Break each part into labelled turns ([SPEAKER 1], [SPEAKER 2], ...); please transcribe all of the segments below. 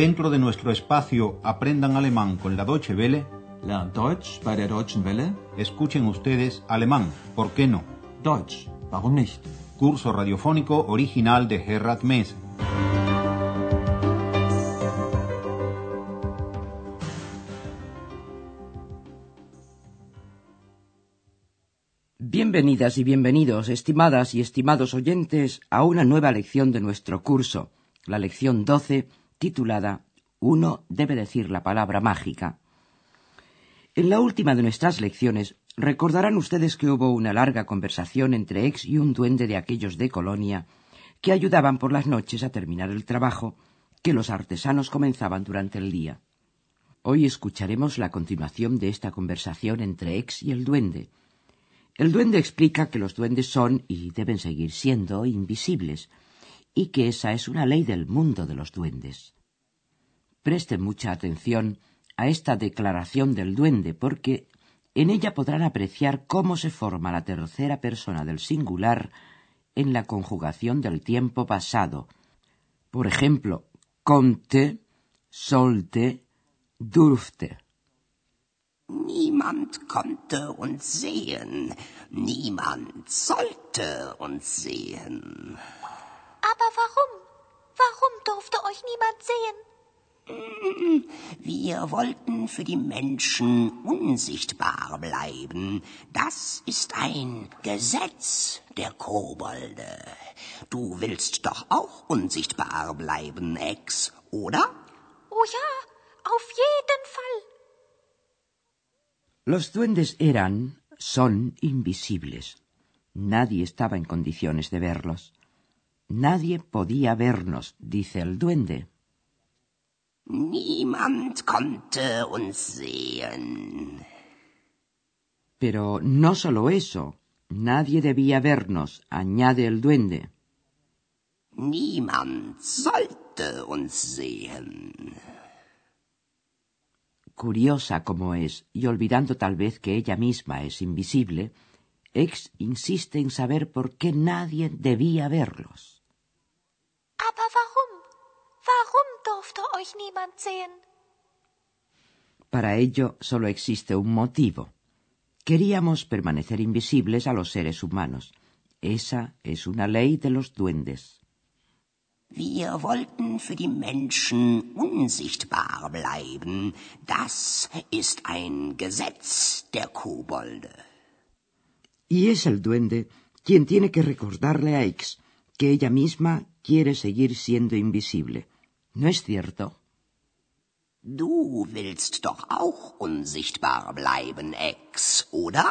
[SPEAKER 1] Dentro de nuestro espacio Aprendan Alemán con la Deutsche Welle,
[SPEAKER 2] Lernt Deutsch bei der Deutschen Welle.
[SPEAKER 1] escuchen ustedes alemán, ¿por qué no?
[SPEAKER 2] Deutsch, warum nicht?
[SPEAKER 1] Curso radiofónico original de Gerhard Mess.
[SPEAKER 3] Bienvenidas y bienvenidos, estimadas y estimados oyentes, a una nueva lección de nuestro curso, la lección 12, titulada Uno debe decir la palabra mágica. En la última de nuestras lecciones, recordarán ustedes que hubo una larga conversación entre Ex y un duende de aquellos de Colonia que ayudaban por las noches a terminar el trabajo que los artesanos comenzaban durante el día. Hoy escucharemos la continuación de esta conversación entre Ex y el duende. El duende explica que los duendes son y deben seguir siendo invisibles, y que esa es una ley del mundo de los duendes. Presten mucha atención a esta declaración del duende, porque en ella podrán apreciar cómo se forma la tercera persona del singular en la conjugación del tiempo pasado. Por ejemplo, konnte, sollte, durfte.
[SPEAKER 4] Niemand konnte uns sehen, niemand sollte uns sehen.
[SPEAKER 5] Aber warum? Warum durfte euch niemand sehen?
[SPEAKER 4] Wir wollten für die Menschen unsichtbar bleiben. Das ist ein Gesetz der Kobolde. Du willst doch auch unsichtbar bleiben, Ex, oder?
[SPEAKER 5] Oh ja, auf jeden Fall.
[SPEAKER 3] Los duendes eran, son invisibles. Nadie estaba en condiciones de verlos. Nadie podía vernos, dice el duende.
[SPEAKER 4] Niemand konnte uns sehen.
[SPEAKER 3] Pero no solo eso. Nadie debía vernos, añade el duende.
[SPEAKER 4] Niemand sollte uns sehen.
[SPEAKER 3] Curiosa como es, y olvidando tal vez que ella misma es invisible, Ex insiste en saber por qué nadie debía verlos.
[SPEAKER 5] Aber warum? Warum durfte euch niemand sehen?
[SPEAKER 3] Para ello solo existe un motivo. Queríamos permanecer invisibles a los seres humanos. Esa es una ley de los duendes.
[SPEAKER 4] Wir wollten für die Menschen unsichtbar bleiben. Das ist ein Gesetz der Kobolde.
[SPEAKER 3] Y es el duende quien tiene que recordarle a Ex que ella misma quiere seguir siendo invisible. ¿No es cierto?
[SPEAKER 4] Du willst doch auch unsichtbar bleiben, Ex, oder?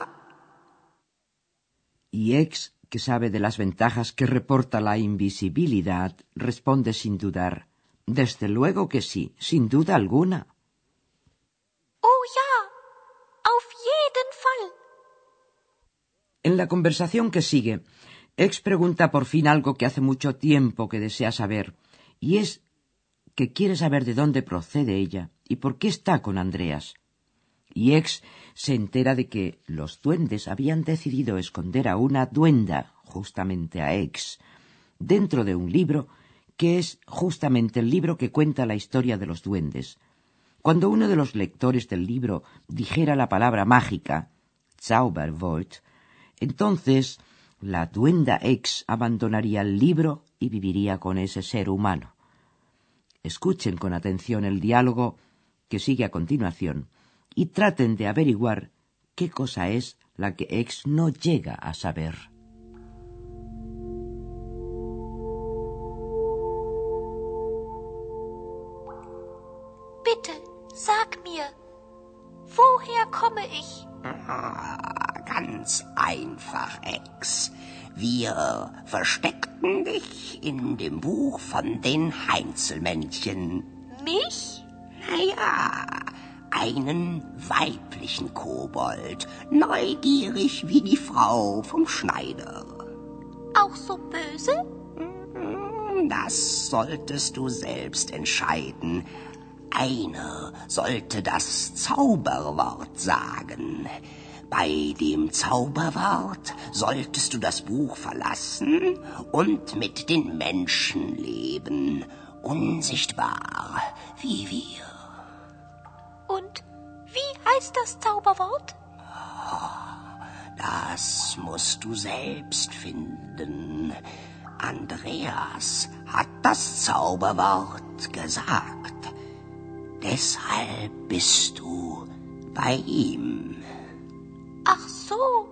[SPEAKER 3] Y Ex, que sabe de las ventajas que reporta la invisibilidad, responde sin dudar. Desde luego que sí, sin duda alguna.
[SPEAKER 5] Oh ja, auf jeden Fall.
[SPEAKER 3] En la conversación que sigue, Ex pregunta por fin algo que hace mucho tiempo que desea saber, y es que quiere saber de dónde procede ella y por qué está con Andreas. Y Ex se entera de que los duendes habían decidido esconder a una duenda, justamente a Ex, dentro de un libro que es justamente el libro que cuenta la historia de los duendes. Cuando uno de los lectores del libro dijera la palabra mágica, Zauberwort, entonces la duenda Ex abandonaría el libro y viviría con ese ser humano. Escuchen con atención el diálogo que sigue a continuación y traten de averiguar qué cosa es la que Ex no llega a saber.
[SPEAKER 4] Wir versteckten dich in dem Buch von den Heinzelmännchen.
[SPEAKER 5] Mich?
[SPEAKER 4] Naja, einen weiblichen Kobold, neugierig wie die Frau vom Schneider.
[SPEAKER 5] Auch so böse?
[SPEAKER 4] Das solltest du selbst entscheiden. Einer sollte das Zauberwort sagen. Bei dem Zauberwort solltest du das Buch verlassen und mit den Menschen leben. unsichtbar wie wir.
[SPEAKER 5] Und wie heißt das Zauberwort?
[SPEAKER 4] Das musst du selbst finden. Andreas hat das Zauberwort gesagt. Deshalb bist du bei ihm.
[SPEAKER 5] So.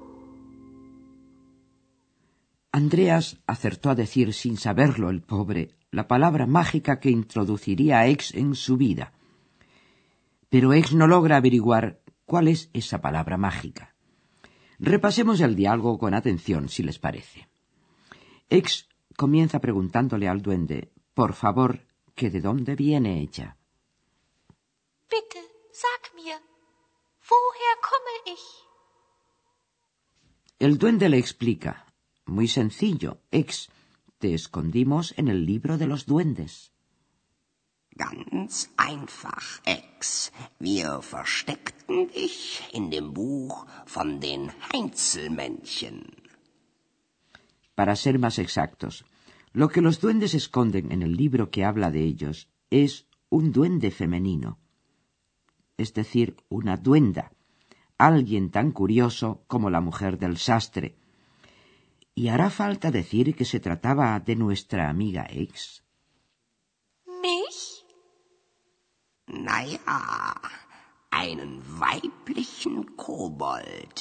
[SPEAKER 3] Andreas acertó a decir sin saberlo el pobre la palabra mágica que introduciría a Ex en su vida. Pero Ex no logra averiguar cuál es esa palabra mágica. Repasemos el diálogo con atención, si les parece. Ex comienza preguntándole al duende, por favor, que de dónde viene ella.
[SPEAKER 5] Bitte, sag mir, woher komme ich?
[SPEAKER 3] El duende le explica, muy sencillo, Ex, te escondimos en el libro de los duendes.
[SPEAKER 4] Ganz einfach, Ex. Wir versteckten dich in dem Buch von den Heinzelmännchen.
[SPEAKER 3] Para ser más exactos, lo que los duendes esconden en el libro que habla de ellos es un duende femenino, es decir, una duenda, alguien tan curioso como la mujer del sastre. ¿Y hará falta decir que se trataba de nuestra amiga Ex?
[SPEAKER 5] Mich?
[SPEAKER 4] Naja, einen weiblichen Kobold.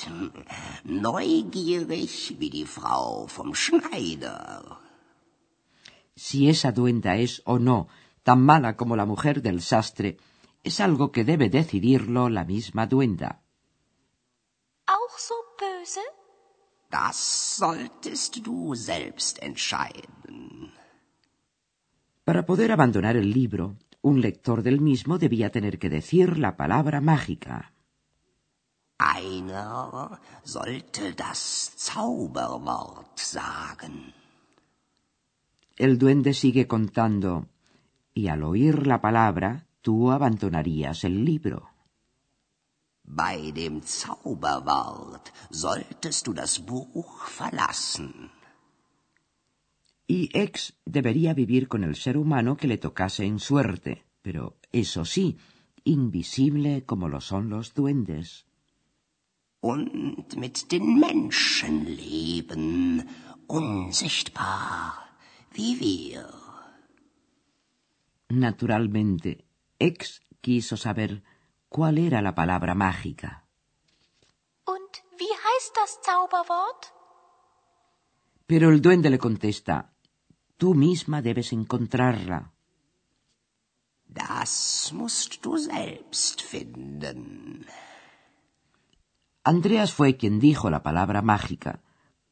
[SPEAKER 4] Neugierig wie die Frau vom Schneider.
[SPEAKER 3] Si esa duenda es o no tan mala como la mujer del sastre, es algo que debe decidirlo la misma duenda.
[SPEAKER 5] Auch so böse?
[SPEAKER 4] Das solltest du selbst entscheiden.
[SPEAKER 3] Para poder abandonar el libro, un lector del mismo debía tener que decir la palabra mágica.
[SPEAKER 4] Einer sollte das Zauberwort sagen.
[SPEAKER 3] El duende sigue contando, y al oír la palabra, tú abandonarías el libro.
[SPEAKER 4] Bei dem Zauberwort solltest du das Buch verlassen.
[SPEAKER 3] Y Ex debería vivir con el ser humano que le tocase en suerte, pero eso sí, invisible como lo son los duendes.
[SPEAKER 4] Und mit den Menschen leben, unsichtbar wie wir.
[SPEAKER 3] Naturalmente, Ex quiso saber cuál era la palabra mágica.
[SPEAKER 5] Und wie heißt das Zauberwort?
[SPEAKER 3] Pero el duende le contesta, tú misma debes encontrarla.
[SPEAKER 4] Das musst du selbst finden.
[SPEAKER 3] Andreas fue quien dijo la palabra mágica.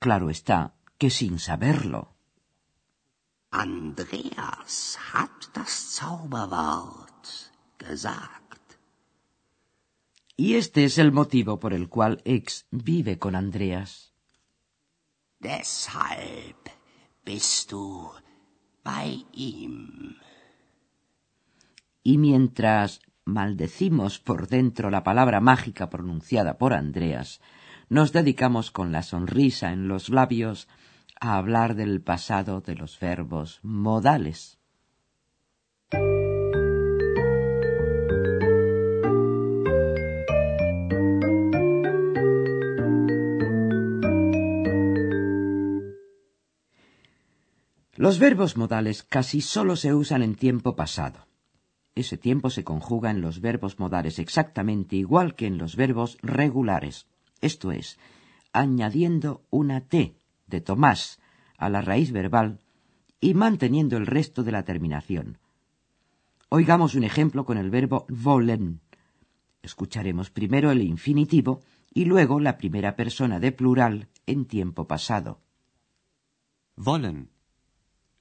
[SPEAKER 3] Claro está que sin saberlo.
[SPEAKER 4] Andreas hat das Zauberwort gesagt.
[SPEAKER 3] Y este es el motivo por el cual Ex vive con Andreas.
[SPEAKER 4] Deshalb bist du bei ihm.
[SPEAKER 3] Y mientras maldecimos por dentro la palabra mágica pronunciada por Andreas, nos dedicamos con la sonrisa en los labios a hablar del pasado de los verbos modales. Los verbos modales casi solo se usan en tiempo pasado. Ese tiempo se conjuga en los verbos modales exactamente igual que en los verbos regulares, esto es, añadiendo una T de Tomás a la raíz verbal y manteniendo el resto de la terminación. Oigamos un ejemplo con el verbo wollen. Escucharemos primero el infinitivo y luego la primera persona de plural en tiempo pasado.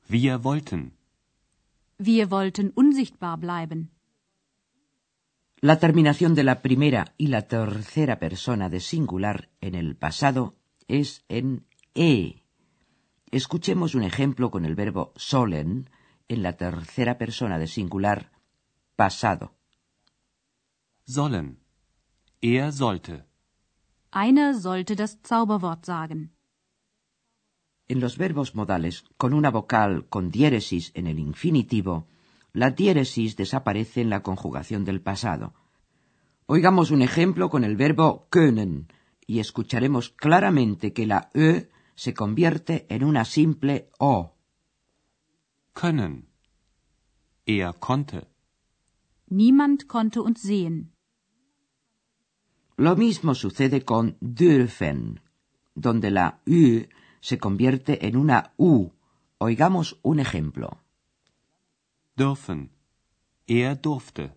[SPEAKER 2] Wir wollten.
[SPEAKER 6] Wir wollten unsichtbar bleiben.
[SPEAKER 3] La terminación de la primera y la tercera persona de singular en el pasado es en e. Escuchemos un ejemplo con el verbo sollen en la tercera persona de singular pasado.
[SPEAKER 2] Sollen. Er sollte.
[SPEAKER 6] Einer sollte das Zauberwort sagen.
[SPEAKER 3] En los verbos modales con una vocal con diéresis en el infinitivo, la diéresis desaparece en la conjugación del pasado. Oigamos un ejemplo con el verbo können y escucharemos claramente que la e se convierte en una simple o.
[SPEAKER 2] Können. Er konnte.
[SPEAKER 6] Niemand konnte uns sehen.
[SPEAKER 3] Lo mismo sucede con dürfen, donde la ü se convierte en una u. Oigamos un ejemplo.
[SPEAKER 2] Dürfen. Er durfte.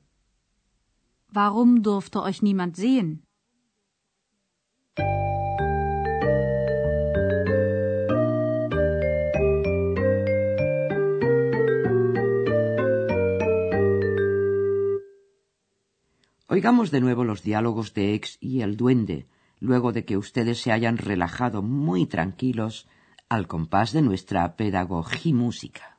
[SPEAKER 6] Warum durfte euch niemand sehen?
[SPEAKER 3] Oigamos de nuevo los diálogos de Ex y el duende, luego de que ustedes se hayan relajado muy tranquilos al compás de nuestra pedagogía música.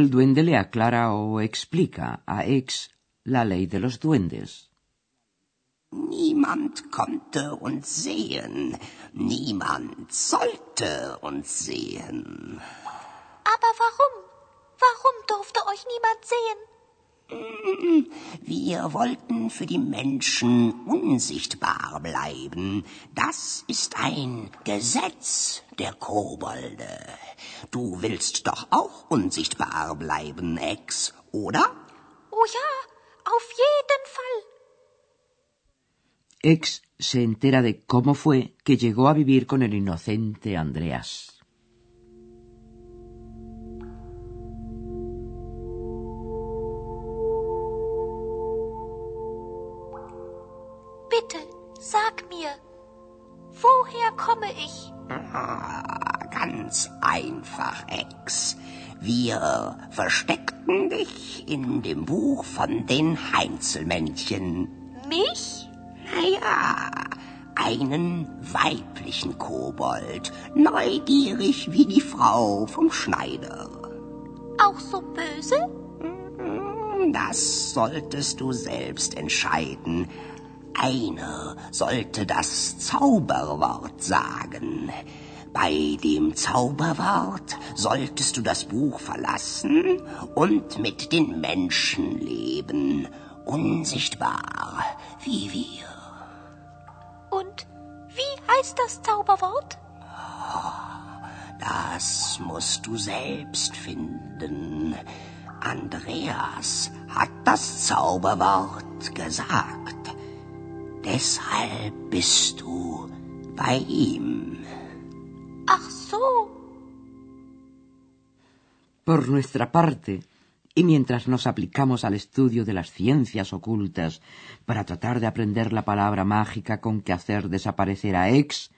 [SPEAKER 3] El duende le aclara o explica a Ex la ley de los duendes.
[SPEAKER 4] Niemand konnte uns sehen, niemand sollte uns sehen.
[SPEAKER 5] Aber warum? Warum durfte euch niemand sehen?
[SPEAKER 4] Wir wollten für die Menschen unsichtbar bleiben. Das ist ein Gesetz der Kobolde. Du willst doch auch unsichtbar bleiben, Ex, oder?
[SPEAKER 5] Oh ja, auf jeden Fall.
[SPEAKER 3] Ex se entera de cómo fue que llegó a vivir con el inocente Andreas.
[SPEAKER 5] Komme ich?
[SPEAKER 4] Ah, ganz einfach, Ex. Wir versteckten dich in dem Buch von den Heinzelmännchen.
[SPEAKER 5] Mich?
[SPEAKER 4] Naja, einen weiblichen Kobold, neugierig wie die Frau vom Schneider.
[SPEAKER 5] Auch so böse?
[SPEAKER 4] Das solltest du selbst entscheiden. Einer sollte das Zauberwort sagen. Bei dem Zauberwort solltest du das Buch verlassen und mit den Menschen leben, unsichtbar wie wir.
[SPEAKER 5] Und wie heißt das Zauberwort?
[SPEAKER 4] Das musst du selbst finden. Andreas hat das Zauberwort gesagt. Deshalb bist du bei ihm.
[SPEAKER 5] Ach so.
[SPEAKER 3] Por nuestra parte, y mientras nos aplicamos al estudio de las ciencias ocultas para tratar de aprender la palabra mágica con que hacer desaparecer a Ex,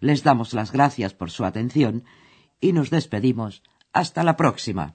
[SPEAKER 3] les damos las gracias por su atención y nos despedimos. Hasta la próxima.